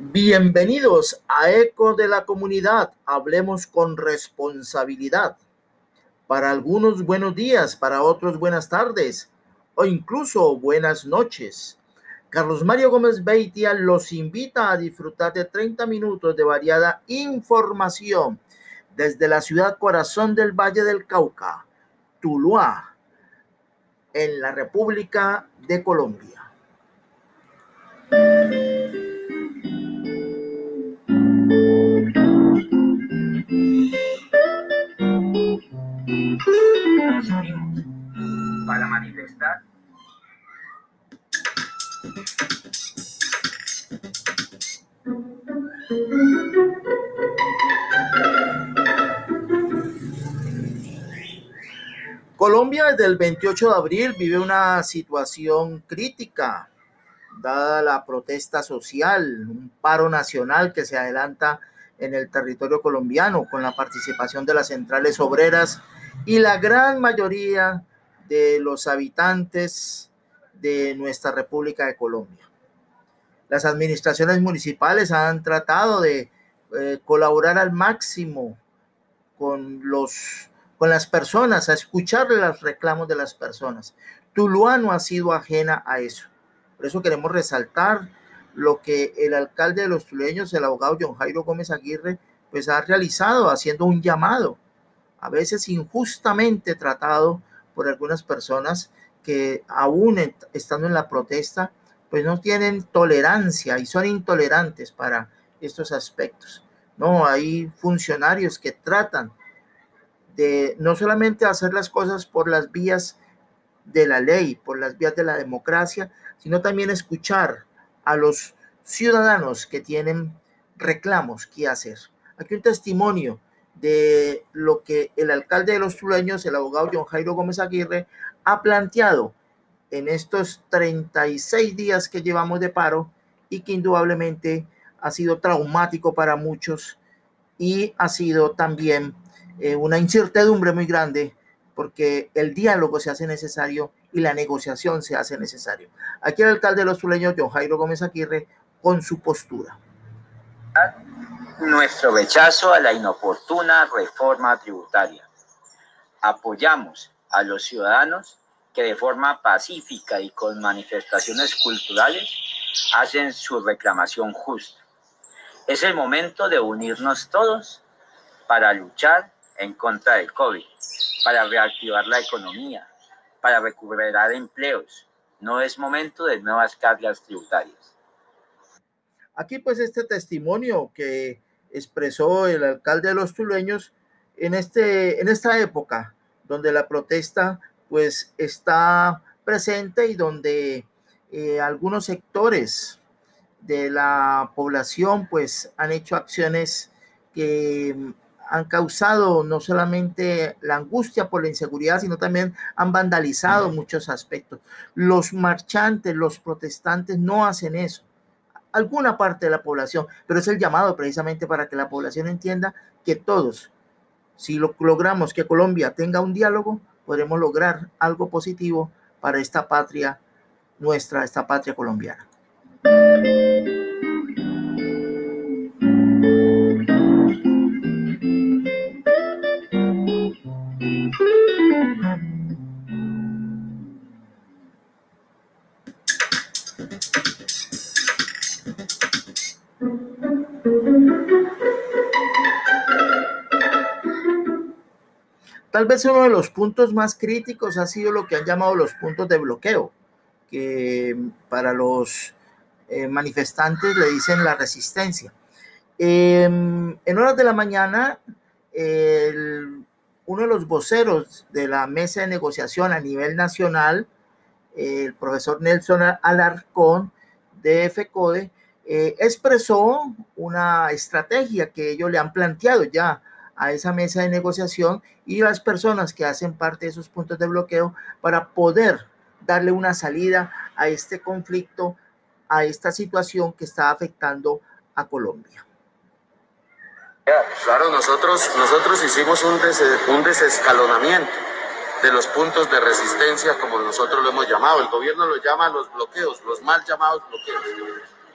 Bienvenidos a Eco de la Comunidad. Hablemos con responsabilidad. Para algunos buenos días, para otros buenas tardes o incluso buenas noches. Carlos Mario Gómez Beitia los invita a disfrutar de 30 minutos de variada información desde la ciudad corazón del Valle del Cauca, Tuluá, en la República de Colombia. Para manifestar. Colombia desde el 28 de abril vive una situación crítica, dada la protesta social, un paro nacional que se adelanta en el territorio colombiano con la participación de las centrales obreras y la gran mayoría de los habitantes de nuestra República de Colombia. Las administraciones municipales han tratado de eh, colaborar al máximo con, los, con las personas, a escuchar los reclamos de las personas. Tuluá no ha sido ajena a eso. Por eso queremos resaltar lo que el alcalde de los tuleños, el abogado John Jairo Gómez Aguirre, pues ha realizado, haciendo un llamado, a veces injustamente tratado por algunas personas que aún estando en la protesta, pues no tienen tolerancia y son intolerantes para estos aspectos. No, hay funcionarios que tratan de no solamente hacer las cosas por las vías de la ley, por las vías de la democracia, sino también escuchar a los ciudadanos que tienen reclamos que hacer. Aquí un testimonio de lo que el alcalde de los Tuleños, el abogado John Jairo Gómez Aguirre, ha planteado en estos 36 días que llevamos de paro y que indudablemente ha sido traumático para muchos y ha sido también eh, una incertidumbre muy grande porque el diálogo se hace necesario y la negociación se hace necesario. Aquí el alcalde de los Tuleños, John Jairo Gómez Aguirre, con su postura. Nuestro rechazo a la inoportuna reforma tributaria. Apoyamos a los ciudadanos que de forma pacífica y con manifestaciones culturales hacen su reclamación justa. Es el momento de unirnos todos para luchar en contra del COVID, para reactivar la economía, para recuperar empleos. No es momento de nuevas cargas tributarias. Aquí pues este testimonio que expresó el alcalde de los tuleños en, este, en esta época donde la protesta pues está presente y donde eh, algunos sectores de la población pues han hecho acciones que han causado no solamente la angustia por la inseguridad, sino también han vandalizado muchos aspectos. Los marchantes, los protestantes no hacen eso. Alguna parte de la población, pero es el llamado precisamente para que la población entienda que todos, si lo, logramos que Colombia tenga un diálogo, podremos lograr algo positivo para esta patria nuestra, esta patria colombiana. Tal vez uno de los puntos más críticos ha sido lo que han llamado los puntos de bloqueo, que para los eh, manifestantes le dicen la resistencia. Em, en horas de la mañana, uno de los voceros de la mesa de negociación a nivel nacional, el profesor Nelson Alarcón de FECODE, eh, expresó una estrategia que ellos le han planteado ya a esa mesa de negociación y las personas que hacen parte de esos puntos de bloqueo para poder darle una salida a este conflicto, a esta situación que está afectando a Colombia. Claro, nosotros, nosotros hicimos un, un desescalonamiento de los puntos de resistencia, como nosotros lo hemos llamado. El gobierno lo llama los bloqueos, los mal llamados bloqueos.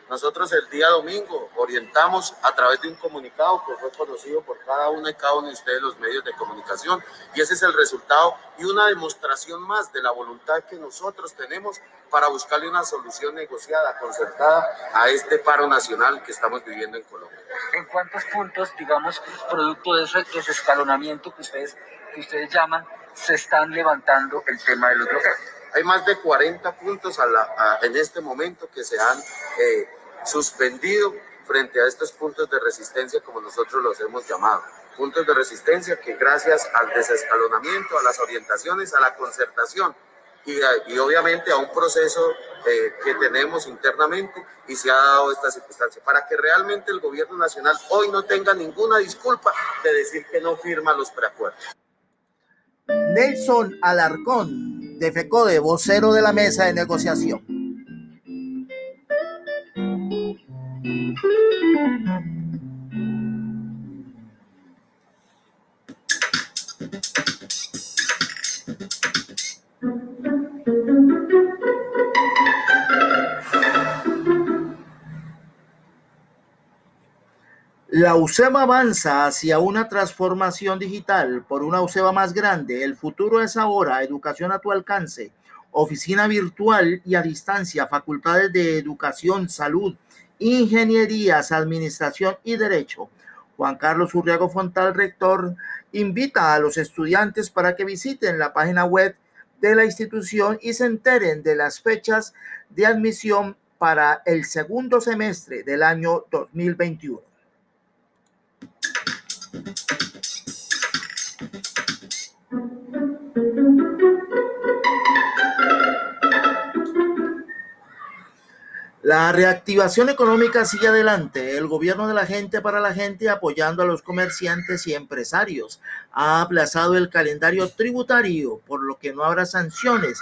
Nosotros el día domingo orientamos a través de un comunicado que fue conocido por cada uno y cada uno de ustedes los medios de comunicación y ese es el resultado y una demostración más de la voluntad que nosotros tenemos para buscarle una solución negociada, concertada a este paro nacional que estamos viviendo en Colombia. ¿En cuántos puntos, digamos, producto de ese desescalonamiento que ustedes, que ustedes llaman, se están levantando el tema de los bloqueos? Hay más de 40 puntos a la, en este momento que se han eh, suspendido frente a estos puntos de resistencia, como nosotros los hemos llamado. Puntos de resistencia que gracias al desescalonamiento, a las orientaciones, a la concertación y, y obviamente a un proceso eh, que tenemos internamente y se ha dado esta circunstancia, para que realmente el gobierno nacional hoy no tenga ninguna disculpa de decir que no firma los preacuerdos. Nelson Alarcón, de vocero de la mesa de negociación. La UCEBA avanza hacia una transformación digital por una UCEBA más grande. El futuro es ahora, educación a tu alcance, oficina virtual y a distancia, facultades de educación, salud, ingenierías, administración y derecho. Juan Carlos Urriago Fontal, rector, invita a los estudiantes para que visiten la página web de la institución y se enteren de las fechas de admisión para el segundo semestre del año 2021. La reactivación económica sigue adelante. El gobierno de la gente para la gente apoyando a los comerciantes y empresarios. Ha aplazado el calendario tributario, por lo que no habrá sanciones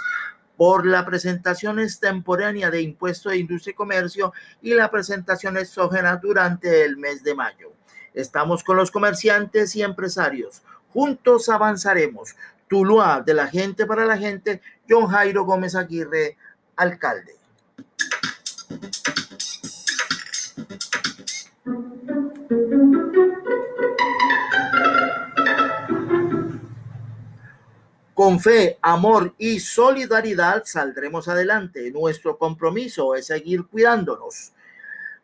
por la presentación extemporánea de impuesto de industria y comercio y la presentación exógena durante el mes de mayo. Estamos con los comerciantes y empresarios. Juntos avanzaremos. Tuluá, de la gente para la gente, John Jairo Gómez Aguirre, alcalde. Con fe, amor y solidaridad saldremos adelante. Nuestro compromiso es seguir cuidándonos.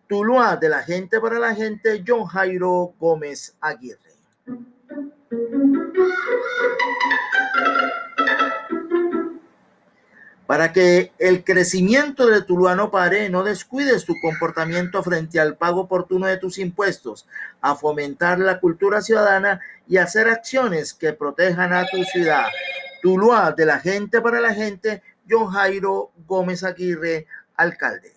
Tuluá de la gente para la gente, John Jairo Gómez Aguirre. Para que el crecimiento de Tuluá no pare, no descuides tu comportamiento frente al pago oportuno de tus impuestos, a fomentar la cultura ciudadana y hacer acciones que protejan a tu ciudad. Tuluá de la gente para la gente, John Jairo Gómez Aguirre, alcalde.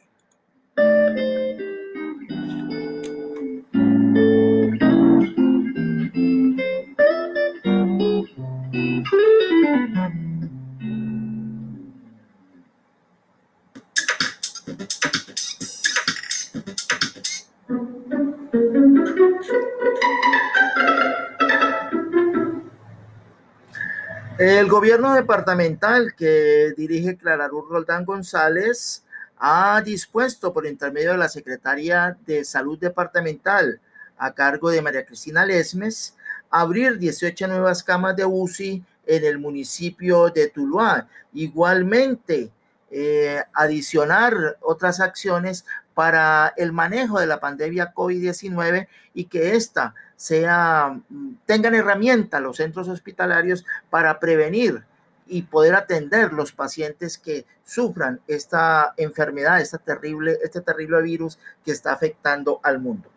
El gobierno departamental que dirige Clara Roldán González ha dispuesto por intermedio de la Secretaría de Salud Departamental a cargo de María Cristina Lesmes abrir 18 nuevas camas de UCI en el municipio de Tuluá. Igualmente, eh, adicionar otras acciones para el manejo de la pandemia COVID-19 y que ésta sea, mm, tengan herramientas los centros hospitalarios para prevenir y poder atender los pacientes que sufran esta enfermedad, esta terrible, este terrible virus que está afectando al mundo.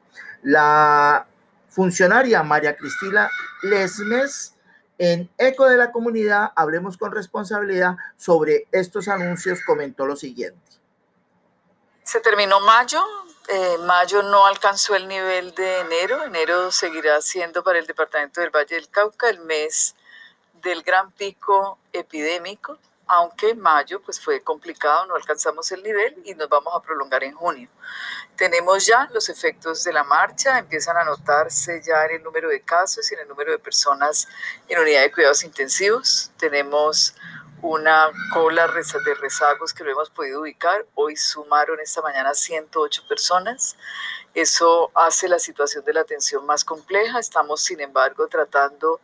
La funcionaria María Cristina Lesmes en Eco de la Comunidad, Hablemos con Responsabilidad sobre estos anuncios, comentó lo siguiente. Se terminó mayo, eh, mayo no alcanzó el nivel de enero, enero seguirá siendo para el departamento del Valle del Cauca el mes del gran pico epidémico, aunque mayo pues fue complicado, no alcanzamos el nivel y nos vamos a prolongar en junio. Tenemos ya los efectos de la marcha, empiezan a notarse ya en el número de casos y en el número de personas en unidad de cuidados intensivos. Tenemos una cola de rezagos que lo hemos podido ubicar. Hoy sumaron esta mañana 108 personas. Eso hace la situación de la atención más compleja. Estamos, sin embargo, tratando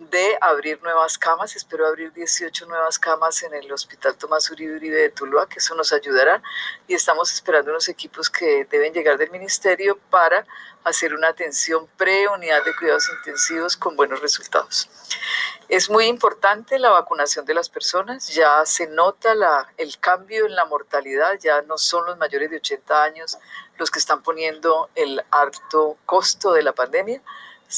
de abrir nuevas camas. Espero abrir 18 nuevas camas en el Hospital Tomás Uribe Uribe de Tuluá, que eso nos ayudará. Y estamos esperando unos equipos que deben llegar del ministerio para hacer una atención pre-unidad de cuidados intensivos con buenos resultados. Es muy importante la vacunación de las personas, ya se nota la, el cambio en la mortalidad, ya no son los mayores de 80 años los que están poniendo el alto costo de la pandemia,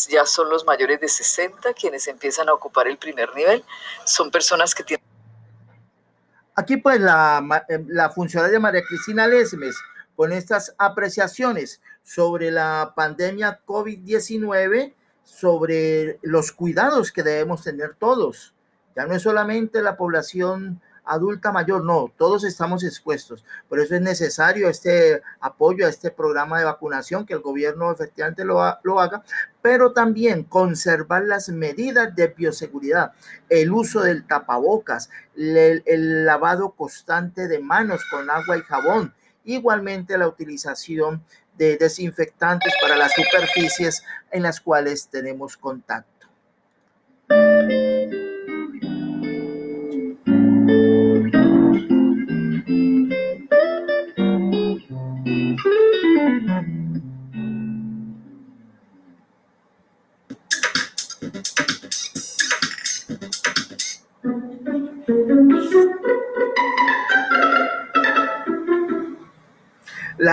ya son los mayores de 60 quienes empiezan a ocupar el primer nivel. Son personas que tienen... Aquí pues la, eh, la funcionaria María Cristina Lesmes con estas apreciaciones sobre la pandemia COVID-19, sobre los cuidados que debemos tener todos. Ya no es solamente la población adulta mayor, no, todos estamos expuestos. Por eso es necesario este apoyo a este programa de vacunación, que el gobierno efectivamente lo, haga, pero también conservar las medidas de bioseguridad, el uso del tapabocas, el lavado constante de manos con agua y jabón, igualmente la utilización de desinfectantes para las superficies en las cuales tenemos contacto.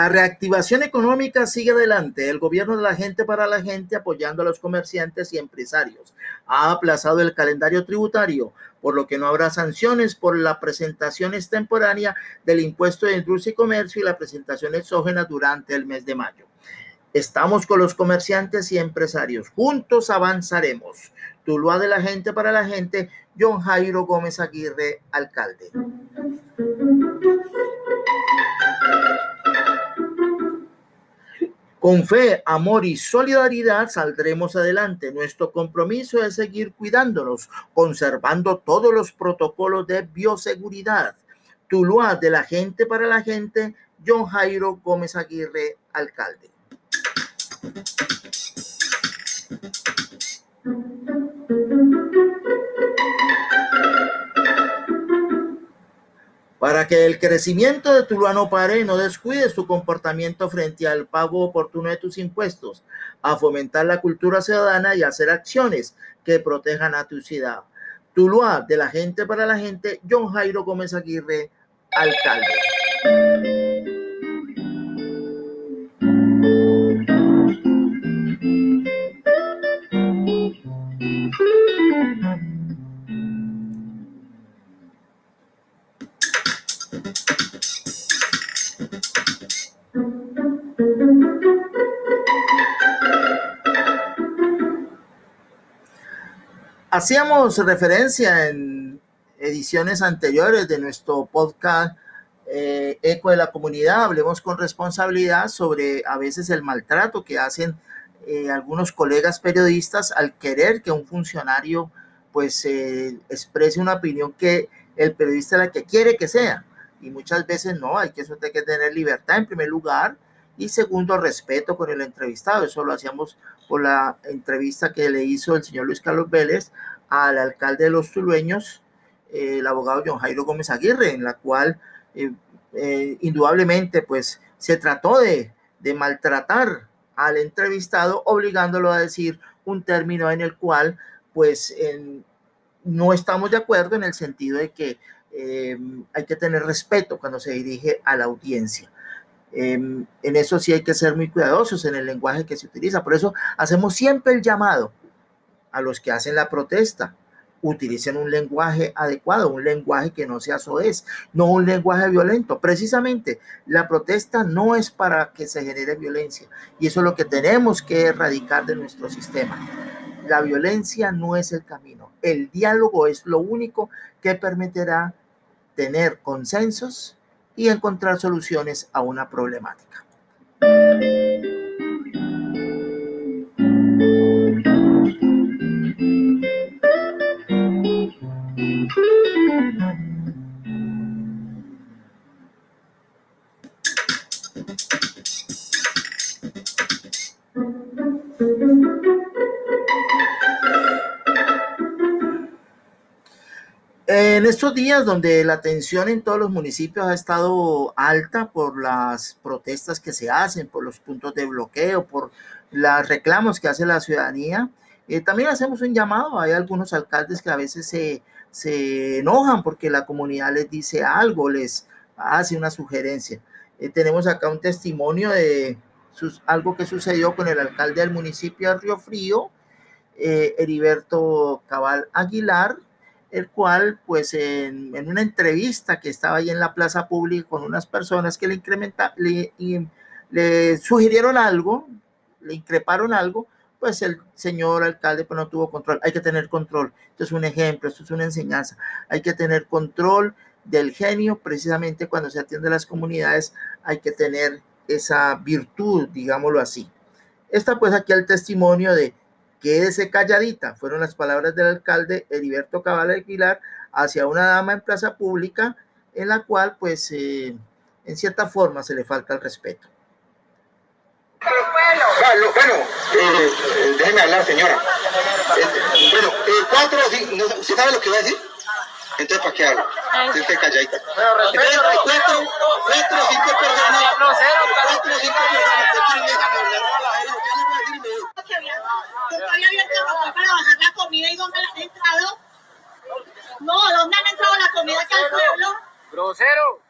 Reactivación económica sigue adelante. El gobierno de la gente para la gente apoyando a los comerciantes y empresarios. Ha aplazado el calendario tributario, por lo que no habrá sanciones por la presentación extemporánea del impuesto de industria y comercio y la presentación exógena durante el mes de mayo. Estamos con los comerciantes y empresarios. Juntos avanzaremos. Tuluá de la gente para la gente. John Jairo Gómez Aguirre, alcalde. Con fe, amor y solidaridad saldremos adelante. Nuestro compromiso es seguir cuidándonos, conservando todos los protocolos de bioseguridad. Tuluá de la gente para la gente, John Jairo Gómez Aguirre, alcalde. Para que el crecimiento de Tuluá no pare, no descuide su comportamiento frente al pago oportuno de tus impuestos, a fomentar la cultura ciudadana y hacer acciones que protejan a tu ciudad. Tuluá, de la gente para la gente, John Jairo Gómez Aguirre, alcalde. Hacíamos referencia en ediciones anteriores de nuestro podcast eh, Eco de la Comunidad, hablemos con responsabilidad sobre a veces el maltrato que hacen eh, algunos colegas periodistas al querer que un funcionario pues eh, exprese una opinión que el periodista la que quiere que sea. Y muchas veces no, hay que, eso hay que tener libertad en primer lugar y segundo, respeto con el entrevistado. Eso lo hacíamos por la entrevista que le hizo el señor Luis Carlos Vélez al alcalde de los Tulueños, el abogado John Jairo Gómez Aguirre, en la cual eh, eh, indudablemente pues se trató de, de maltratar al entrevistado, obligándolo a decir un término en el cual pues no estamos de acuerdo en el sentido de que eh, hay que tener respeto cuando se dirige a la audiencia. En eso sí hay que ser muy cuidadosos en el lenguaje que se utiliza. Por eso hacemos siempre el llamado a los que hacen la protesta. Utilicen un lenguaje adecuado, un lenguaje que no sea soez, no un lenguaje violento. Precisamente, la protesta no es para que se genere violencia y eso es lo que tenemos que erradicar de nuestro sistema. La violencia no es el camino. El diálogo es lo único que permitirá tener consensos y encontrar soluciones a una problemática. En estos días donde la tensión en todos los municipios ha estado alta por las protestas que se hacen, por los puntos de bloqueo, por los reclamos que hace la ciudadanía, eh, también hacemos un llamado. Hay algunos alcaldes que a veces se, se, enojan porque la comunidad les dice algo, les hace una sugerencia. Eh, tenemos acá un testimonio de algo que sucedió con el alcalde del municipio de Río Frío, eh, Heriberto Cabal Aguilar, el cual, pues, en, una entrevista que estaba ahí en la plaza pública con unas personas que le incrementa, le, le sugirieron algo, le increparon algo, pues el señor alcalde pues, no tuvo control. Hay que tener control. Esto es un ejemplo, esto es una enseñanza. Hay que tener control del genio, precisamente cuando se atiende a las comunidades, hay que tener esa virtud, digámoslo así. Está pues aquí el testimonio de quédese calladita, fueron las palabras del alcalde Heriberto Cabal Aguilar hacia una dama en plaza pública en la cual pues eh, en cierta forma se le falta el respeto. Bueno, bueno eh, déjeme hablar señora. Eh, bueno, cuatro, ¿usted sabe lo que va a decir? Entonces, ¿para qué hablo? Esté calladita. Entonces, hay cuatro, cuatro, cinco personas. Cuatro, cinco personas que quieren dejar hablar. Ya le voy a decir ¿Dónde había abierto para bajar la comida y dónde han entrado? No, ¿dónde han entrado la comida acá al pueblo? Grosero.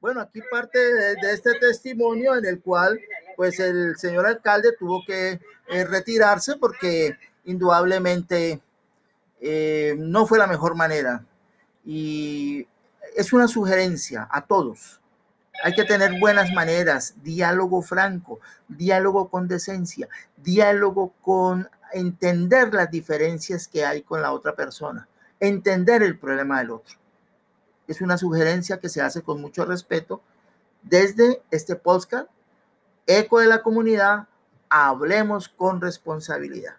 Bueno, aquí parte de, este testimonio en el cual pues el señor alcalde tuvo que eh, retirarse porque indudablemente eh, no fue la mejor manera. Y es una sugerencia a todos. Hay que tener buenas maneras, diálogo franco, diálogo con decencia, diálogo con entender las diferencias que hay con la otra persona, entender el problema del otro. Es una sugerencia que se hace con mucho respeto desde este podcast, Eco de la Comunidad, hablemos con responsabilidad.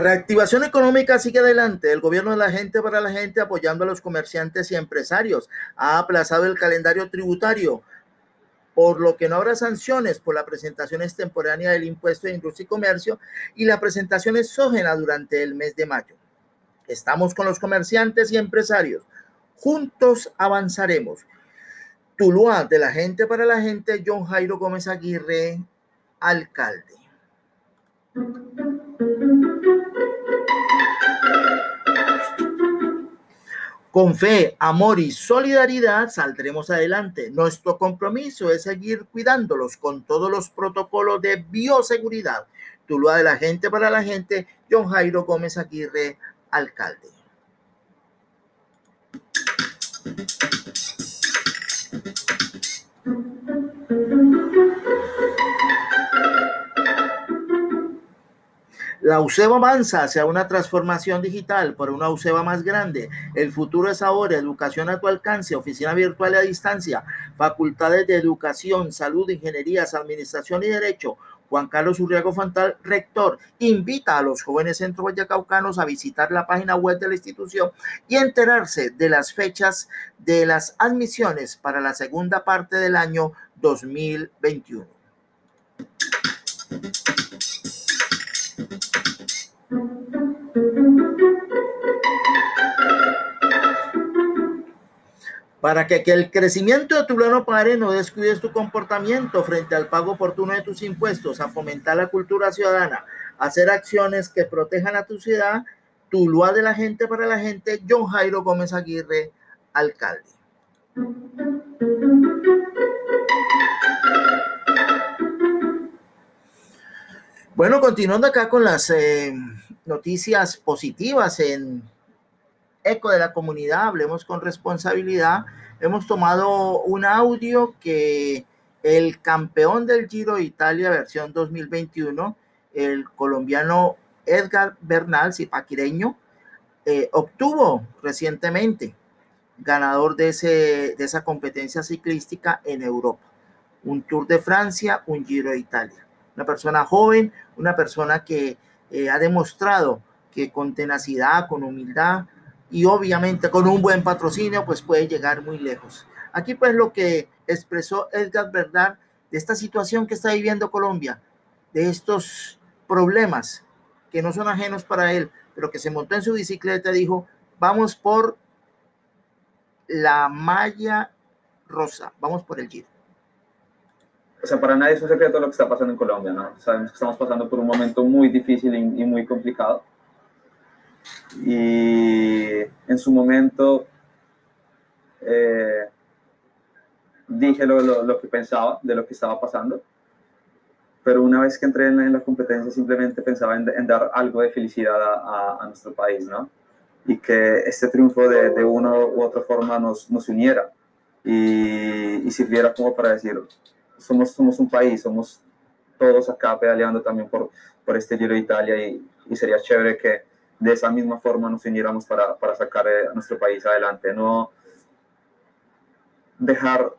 La reactivación económica sigue adelante. El gobierno de la gente para la gente apoyando a los comerciantes y empresarios. Ha aplazado el calendario tributario, por lo que no habrá sanciones por la presentación extemporánea del impuesto de industria y comercio y la presentación exógena durante el mes de mayo. Estamos con los comerciantes y empresarios. Juntos avanzaremos. Tuluá de la gente para la gente, John Jairo Gómez Aguirre, alcalde. Con fe, amor y solidaridad saldremos adelante. Nuestro compromiso es seguir cuidándolos con todos los protocolos de bioseguridad. Tuluá de la gente para la gente, John Jairo Gómez Aguirre, alcalde. La UCEBA avanza hacia una transformación digital por una UCEBA más grande. El futuro es ahora, educación a tu alcance, oficina virtual a distancia, facultades de educación, salud, ingenierías, administración y derecho. Juan Carlos Urriago Fantal, rector, invita a los jóvenes centro guayacaucanos a visitar la página web de la institución y enterarse de las fechas de las admisiones para la segunda parte del año 2021. Para que, el crecimiento de tu no pare, no descuides tu comportamiento frente al pago oportuno de tus impuestos, a fomentar la cultura ciudadana, a hacer acciones que protejan a tu ciudad. Tuluá de la gente para la gente, John Jairo Gómez Aguirre, alcalde. Bueno, continuando acá con las eh, noticias positivas en Eco de la Comunidad, hablemos con responsabilidad. Hemos tomado un audio que el campeón del Giro de Italia versión 2021, el colombiano Edgar Bernal, zipaquireño, eh, obtuvo recientemente ganador de, ese, de esa competencia ciclística en Europa. un Tour de Francia, un Giro de Italia. Una persona joven, una persona que eh, ha demostrado que con tenacidad, con humildad y obviamente con un buen patrocinio, pues puede llegar muy lejos. Aquí pues lo que expresó Edgar Verdad de esta situación que está viviendo Colombia, de estos problemas que no son ajenos para él, pero que se montó en su bicicleta, dijo, vamos por la malla rosa, vamos por el giro. O sea, para nadie es un secreto lo que está pasando en Colombia, ¿no? Sabemos que estamos pasando por un momento muy difícil y, muy complicado. Y en su momento eh, dije lo, lo, que pensaba de lo que estaba pasando pero una vez que entré en, la competencia simplemente pensaba en, dar algo de felicidad a, a, nuestro país, ¿no? Y que este triunfo de, de una u otra forma nos, nos uniera y, y, sirviera como para decir, somos, somos un país, somos todos acá pedaleando también por, por este Giro de Italia y, y sería chévere que de esa misma forma nos uniéramos para, para sacar eh, a nuestro país adelante, no dejar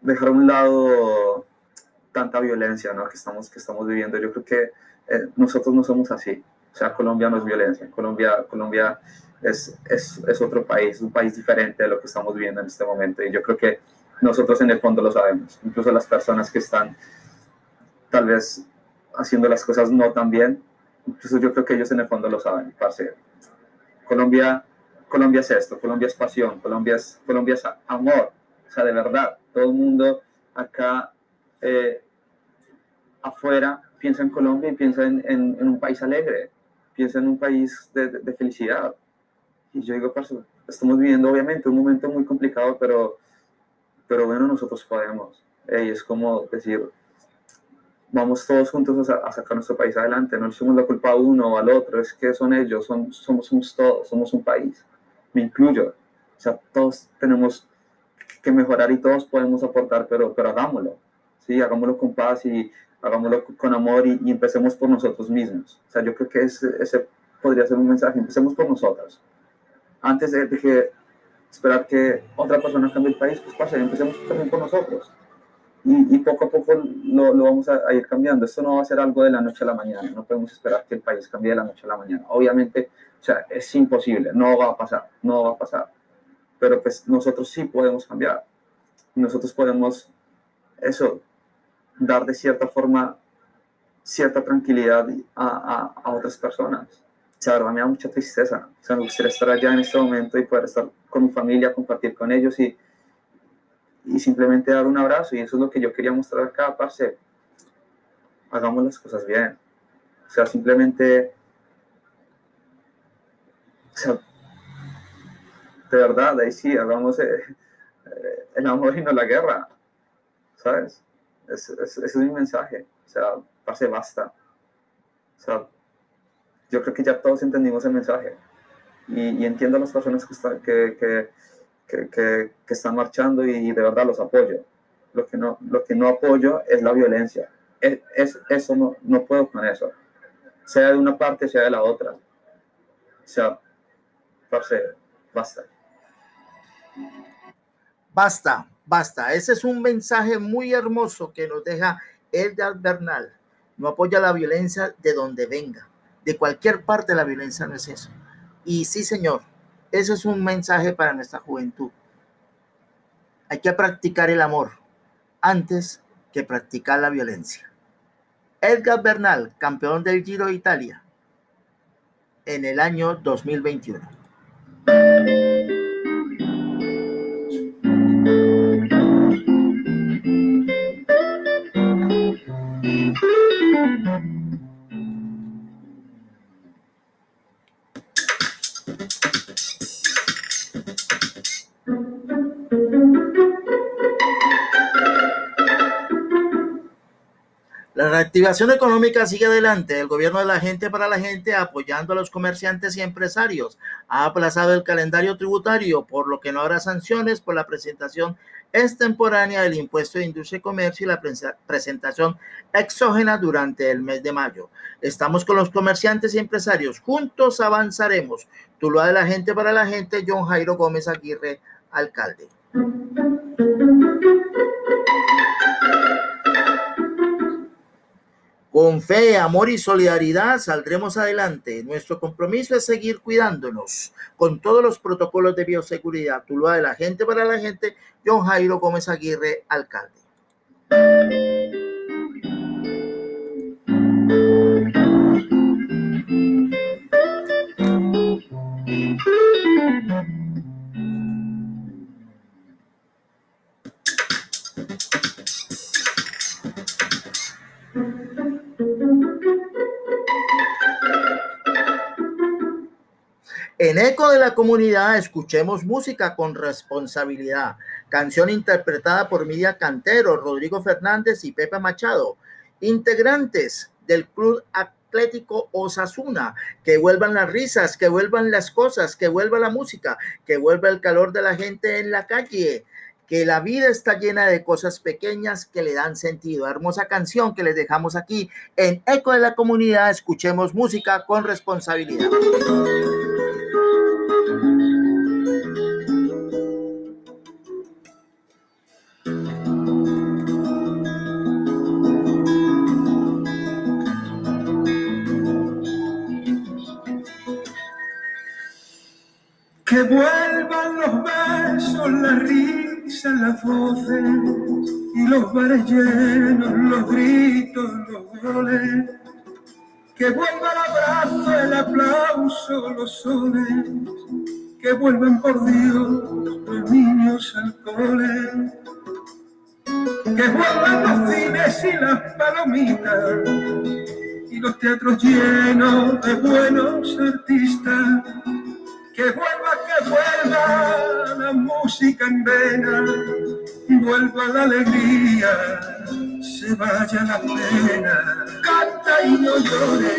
dejar a un lado tanta violencia ¿no? que, estamos, que estamos viviendo. Yo creo que eh, nosotros no somos así. O sea, Colombia no es violencia. Colombia, Colombia es, es, es, otro país, un país diferente de lo que estamos viviendo en este momento. Y yo creo que nosotros en el fondo lo sabemos. Incluso las personas que están tal vez haciendo las cosas no tan bien, incluso yo creo que ellos en el fondo lo saben. Parce. Colombia, Colombia es esto, Colombia es pasión, Colombia es, Colombia es amor. O sea, de verdad, todo el mundo acá eh, afuera piensa en Colombia y piensa en, en, un país alegre, piensa en un país de, de, felicidad. Y yo digo, estamos viviendo obviamente un momento muy complicado, pero, pero bueno, nosotros podemos. y es como decir, vamos todos juntos a, sacar nuestro país adelante, no le somos la culpa a uno o al otro, es que son ellos, son, somos, somos todos, somos un país, me incluyo. O sea, todos tenemos que mejorar y todos podemos aportar, pero, pero hagámoslo. ¿sí? Hagámoslo con paz y hagámoslo con amor y, empecemos por nosotros mismos. O sea, yo creo que ese, ese podría ser un mensaje, empecemos por nosotros. Antes de, que esperar que otra persona cambie el país, pues pasa, empecemos también por nosotros. Y, y poco a poco lo, lo vamos a, ir cambiando. Esto no va a ser algo de la noche a la mañana, no podemos esperar que el país cambie de la noche a la mañana. Obviamente, o sea, es imposible, no va a pasar, no va a pasar. Pero pues nosotros sí podemos cambiar. Nosotros podemos, eso, dar de cierta forma cierta tranquilidad a, a, otras personas. O sea, me da mucha tristeza. O sea, me gustaría estar allá en este momento y poder estar con mi familia, compartir con ellos y, y simplemente dar un abrazo. Y eso es lo que yo quería mostrar acá, parce. Hagamos las cosas bien. O sea, simplemente... O sea, de verdad, ahí sí, hagamos eh, eh, el amor y no la guerra. ¿Sabes? Ese, es mi mensaje. O sea, pase basta. O sea, yo creo que ya todos entendimos el mensaje. Y, entiendo las personas que, están, que, que, que, están marchando y, de verdad los apoyo. Lo que no, lo que no apoyo es la violencia. Es, es, eso no, no puedo con eso. Sea de una parte, sea de la otra. O sea, parce, basta. Basta basta. Ese es un mensaje muy hermoso que nos deja Eldar Bernal. No apoya la violencia de donde venga. De cualquier parte la violencia no es eso. Y sí, señor, ese es un mensaje para nuestra juventud. Hay que practicar el amor antes que practicar la violencia. Edgar Bernal, campeón del Giro de Italia en el año 2021. La reactivación económica sigue adelante. El gobierno de la gente para la gente, apoyando a los comerciantes y empresarios, ha aplazado el calendario tributario, por lo que no habrá sanciones por la presentación extemporánea del impuesto de industria y comercio y la presentación exógena durante el mes de mayo. Estamos con los comerciantes y empresarios. Juntos avanzaremos. Tuluá de la gente para la gente, John Jairo Gómez Aguirre, alcalde. Con fe, amor y solidaridad saldremos adelante. Nuestro compromiso es seguir cuidándonos con todos los protocolos de bioseguridad. Tuluá de la gente para la gente, John Jairo Gómez Aguirre, alcalde. En eco de la comunidad, escuchemos música con responsabilidad. Canción interpretada por Midia Cantero, Rodrigo Fernández y Pepe Machado. Integrantes del Club Atlético Osasuna. Que vuelvan las risas, que vuelvan las cosas, que vuelva la música, que vuelva el calor de la gente en la calle que la vida está llena de cosas pequeñas que le dan sentido. Hermosa canción que les dejamos aquí en Eco de la Comunidad. Escuchemos música con responsabilidad. Vuelvan los besos, la risa, las voces y los bares llenos, los gritos, los goles. Que vuelva el abrazo, el aplauso, los soles. Que vuelvan por Dios los niños al cole. Que vuelvan los cines y las palomitas y los teatros llenos de buenos artistas que vuelva, vuelva la música en vena, vuelva la alegría, se vaya la pena. Canta y no llore,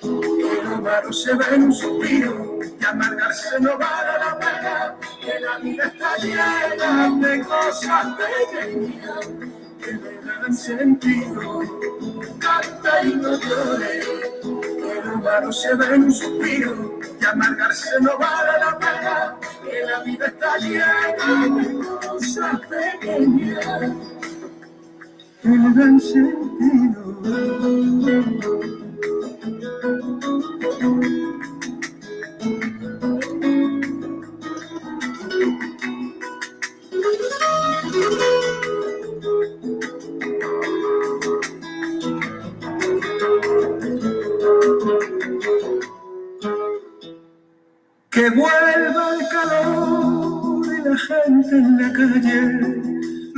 que lo malo se ve en un suspiro, que amargarse no vale la pena, que la vida está llena de cosas pequeñas que le dan sentido. Canta y no llore, que lo malo se ve en un suspiro que amargarse no vale la pena, que la vida está llena de cosas pequeñas que le sentido.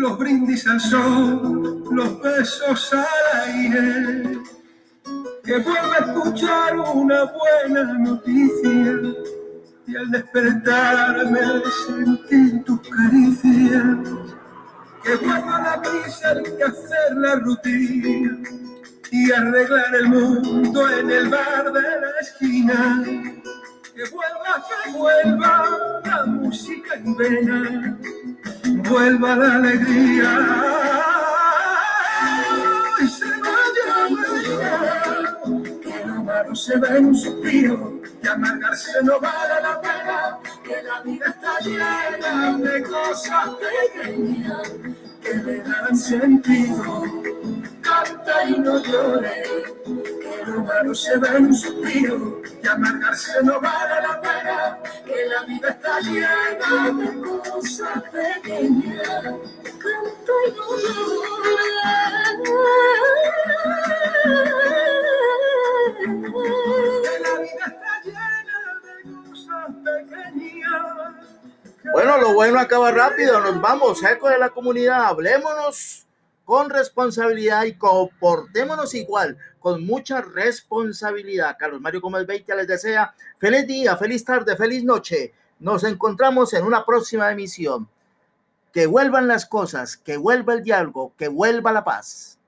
Los brindis al sol, los besos al aire. Que vuelva a escuchar una buena noticia y al despertarme sentir tus caricias. Que vuelva la prisa el que hacer la rutina y arreglar el mundo en el bar de la esquina que vuelva, que vuelva la música en vena, vuelva la alegría. Y se vaya que lo malo se ve en un suspiro, que amargarse no vale la pena, que la vida está llena de cosas pequeñas que le dan sentido. Canta y no llore, lo malo se ve en un suspiro, que amargarse no vale la pena, que la vida está llena de cosas pequeñas. Canta y que la vida está llena de cosas pequeñas. Bueno, lo bueno acaba rápido, nos vamos, eco de la comunidad, hablémonos con responsabilidad y comportémonos igual, con mucha responsabilidad. Carlos Mario Gómez Beitia les desea feliz día, feliz tarde, feliz noche. Nos encontramos en una próxima emisión. Que vuelvan las cosas, que vuelva el diálogo, que vuelva la paz.